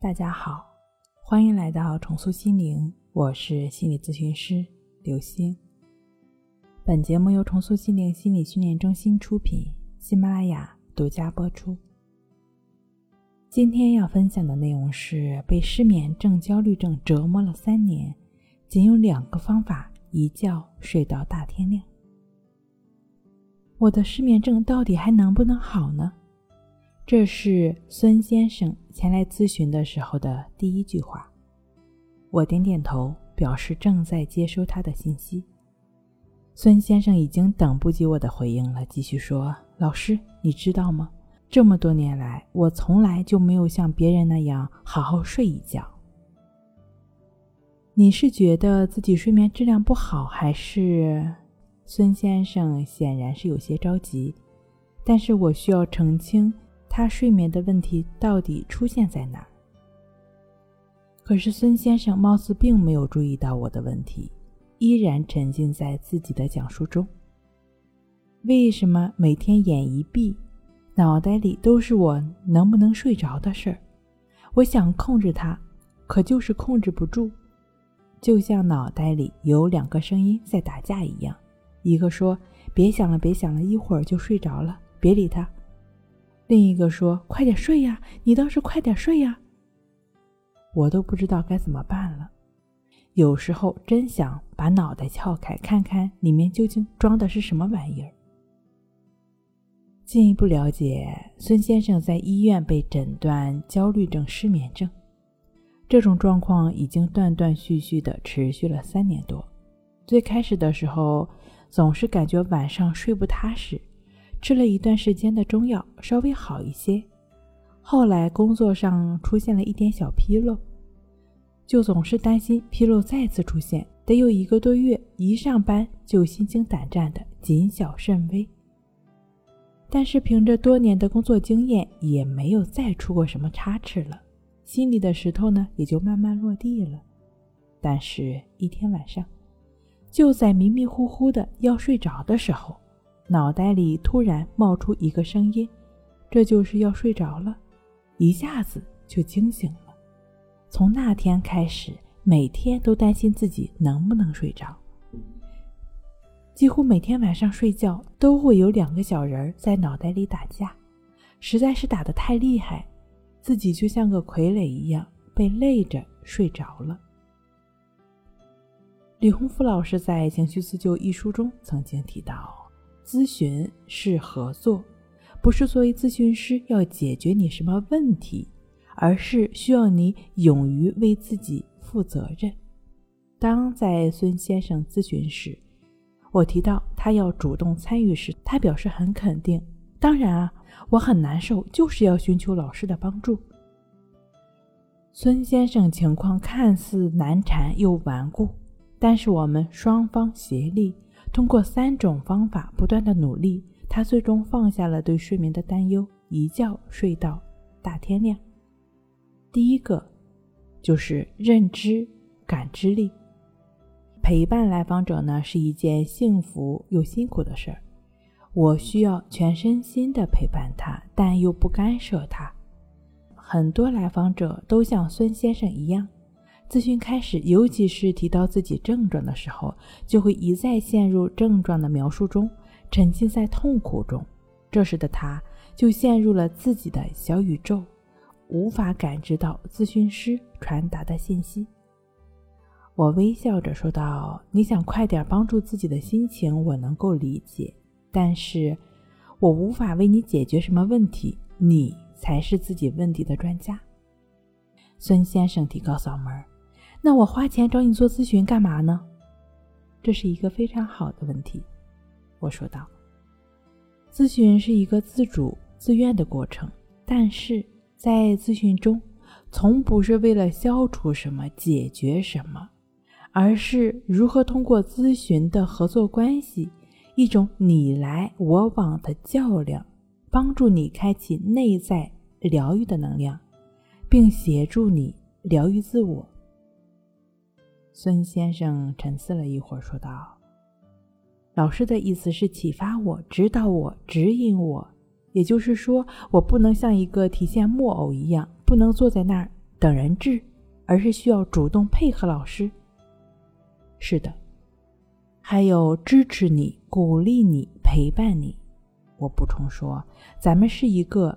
大家好，欢迎来到重塑心灵，我是心理咨询师刘星。本节目由重塑心灵心理训练中心出品，喜马拉雅独家播出。今天要分享的内容是被失眠症、焦虑症折磨了三年，仅用两个方法一觉睡到大天亮。我的失眠症到底还能不能好呢？这是孙先生前来咨询的时候的第一句话。我点点头，表示正在接收他的信息。孙先生已经等不及我的回应了，继续说：“老师，你知道吗？这么多年来，我从来就没有像别人那样好好睡一觉。你是觉得自己睡眠质量不好，还是？”孙先生显然是有些着急，但是我需要澄清。他睡眠的问题到底出现在哪儿？可是孙先生貌似并没有注意到我的问题，依然沉浸在自己的讲述中。为什么每天眼一闭，脑袋里都是我能不能睡着的事儿？我想控制它，可就是控制不住，就像脑袋里有两个声音在打架一样，一个说：“别想了，别想了，一会儿就睡着了，别理他。”另一个说：“快点睡呀，你倒是快点睡呀。”我都不知道该怎么办了。有时候真想把脑袋撬开，看看里面究竟装的是什么玩意儿。进一步了解，孙先生在医院被诊断焦虑症、失眠症，这种状况已经断断续续的持续了三年多。最开始的时候，总是感觉晚上睡不踏实。吃了一段时间的中药，稍微好一些。后来工作上出现了一点小纰漏，就总是担心纰漏再次出现，得有一个多月，一上班就心惊胆战的，谨小慎微。但是凭着多年的工作经验，也没有再出过什么差池了，心里的石头呢也就慢慢落地了。但是，一天晚上，就在迷迷糊糊的要睡着的时候。脑袋里突然冒出一个声音，这就是要睡着了，一下子就惊醒了。从那天开始，每天都担心自己能不能睡着，几乎每天晚上睡觉都会有两个小人在脑袋里打架，实在是打得太厉害，自己就像个傀儡一样被累着睡着了。李洪福老师在《情绪自救》一书中曾经提到。咨询是合作，不是作为咨询师要解决你什么问题，而是需要你勇于为自己负责任。当在孙先生咨询时，我提到他要主动参与时，他表示很肯定。当然啊，我很难受，就是要寻求老师的帮助。孙先生情况看似难缠又顽固，但是我们双方协力。通过三种方法不断的努力，他最终放下了对睡眠的担忧，一觉睡到大天亮。第一个就是认知感知力，陪伴来访者呢是一件幸福又辛苦的事儿，我需要全身心的陪伴他，但又不干涉他。很多来访者都像孙先生一样。咨询开始，尤其是提到自己症状的时候，就会一再陷入症状的描述中，沉浸在痛苦中。这时的他，就陷入了自己的小宇宙，无法感知到咨询师传达的信息。我微笑着说道：“你想快点帮助自己的心情，我能够理解，但是我无法为你解决什么问题，你才是自己问题的专家。”孙先生提高嗓门儿。那我花钱找你做咨询干嘛呢？这是一个非常好的问题，我说道。咨询是一个自主自愿的过程，但是在咨询中，从不是为了消除什么、解决什么，而是如何通过咨询的合作关系，一种你来我往的较量，帮助你开启内在疗愈的能量，并协助你疗愈自我。孙先生沉思了一会儿，说道：“老师的意思是启发我、指导我、指引我，也就是说，我不能像一个提线木偶一样，不能坐在那儿等人治，而是需要主动配合老师。是的，还有支持你、鼓励你、陪伴你。我补充说，咱们是一个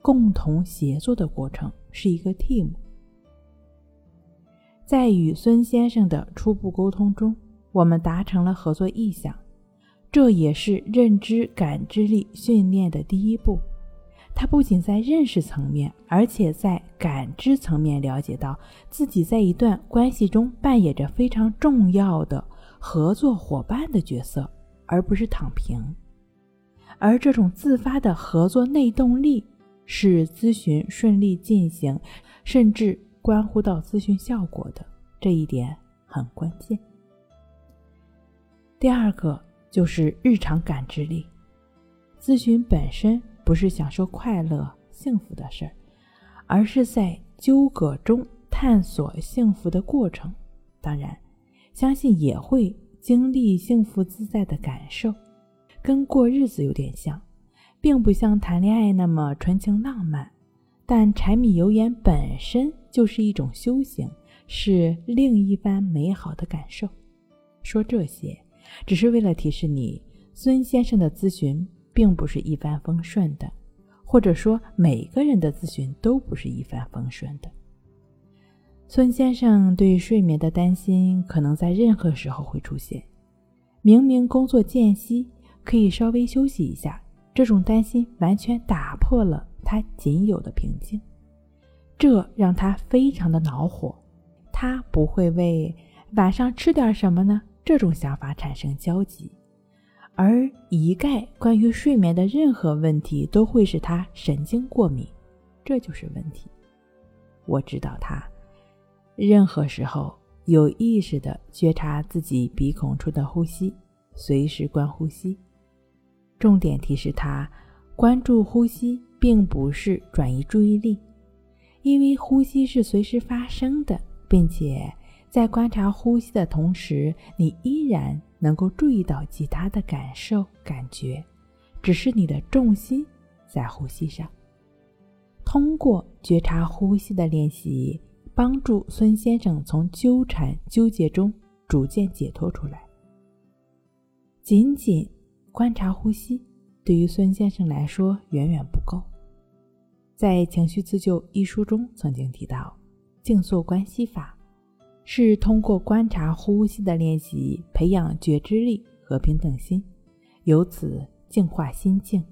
共同协作的过程，是一个 team。在与孙先生的初步沟通中，我们达成了合作意向，这也是认知感知力训练的第一步。他不仅在认识层面，而且在感知层面了解到自己在一段关系中扮演着非常重要的合作伙伴的角色，而不是躺平。而这种自发的合作内动力，是咨询顺利进行，甚至。关乎到咨询效果的这一点很关键。第二个就是日常感知力。咨询本身不是享受快乐、幸福的事儿，而是在纠葛中探索幸福的过程。当然，相信也会经历幸福自在的感受，跟过日子有点像，并不像谈恋爱那么纯情浪漫。但柴米油盐本身就是一种修行，是另一番美好的感受。说这些，只是为了提示你，孙先生的咨询并不是一帆风顺的，或者说每个人的咨询都不是一帆风顺的。孙先生对睡眠的担心，可能在任何时候会出现。明明工作间隙可以稍微休息一下，这种担心完全打破了。他仅有的平静，这让他非常的恼火。他不会为晚上吃点什么呢这种想法产生焦急，而一概关于睡眠的任何问题都会使他神经过敏，这就是问题。我知道他，任何时候有意识的觉察自己鼻孔处的呼吸，随时观呼吸。重点提示他关注呼吸。并不是转移注意力，因为呼吸是随时发生的，并且在观察呼吸的同时，你依然能够注意到其他的感受、感觉，只是你的重心在呼吸上。通过觉察呼吸的练习，帮助孙先生从纠缠、纠结中逐渐解脱出来。仅仅观察呼吸。对于孙先生来说，远远不够。在《情绪自救》一书中曾经提到，静坐观息法是通过观察呼吸的练习，培养觉知力和平等心，由此净化心境。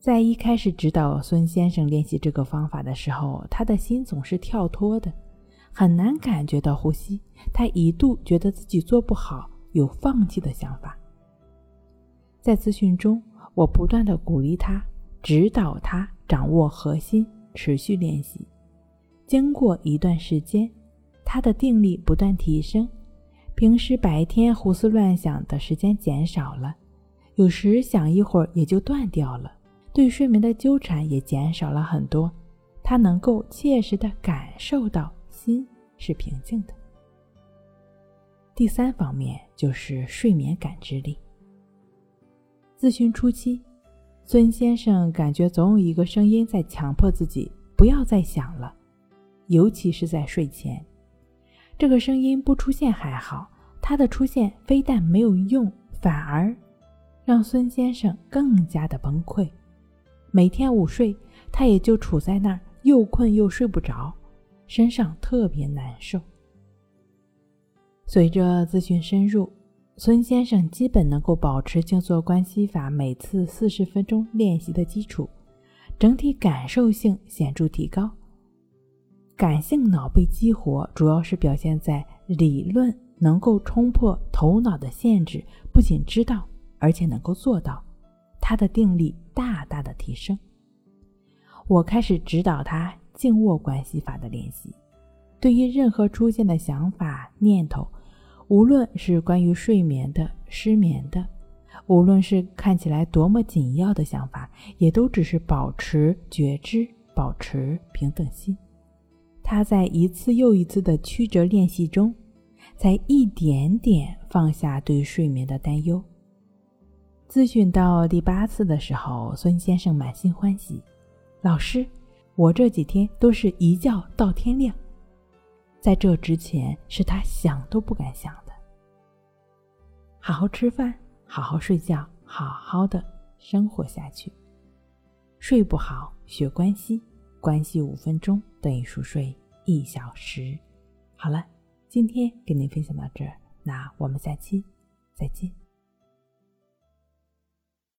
在一开始指导孙先生练习这个方法的时候，他的心总是跳脱的，很难感觉到呼吸。他一度觉得自己做不好，有放弃的想法。在咨询中，我不断的鼓励他，指导他掌握核心，持续练习。经过一段时间，他的定力不断提升，平时白天胡思乱想的时间减少了，有时想一会儿也就断掉了，对睡眠的纠缠也减少了很多。他能够切实的感受到心是平静的。第三方面就是睡眠感知力。咨询初期，孙先生感觉总有一个声音在强迫自己不要再想了，尤其是在睡前。这个声音不出现还好，它的出现非但没有用，反而让孙先生更加的崩溃。每天午睡，他也就处在那儿，又困又睡不着，身上特别难受。随着咨询深入。孙先生基本能够保持静坐观息法每次四十分钟练习的基础，整体感受性显著提高。感性脑被激活，主要是表现在理论能够冲破头脑的限制，不仅知道，而且能够做到。他的定力大大的提升。我开始指导他静卧观息法的练习，对于任何出现的想法念头。无论是关于睡眠的、失眠的，无论是看起来多么紧要的想法，也都只是保持觉知，保持平等心。他在一次又一次的曲折练习中，才一点点放下对睡眠的担忧。咨询到第八次的时候，孙先生满心欢喜：“老师，我这几天都是一觉到天亮，在这之前是他想都不敢想。好好吃饭，好好睡觉，好好的生活下去。睡不好学关系，关系五分钟等于熟睡一小时。好了，今天跟您分享到这儿，那我们下期再见。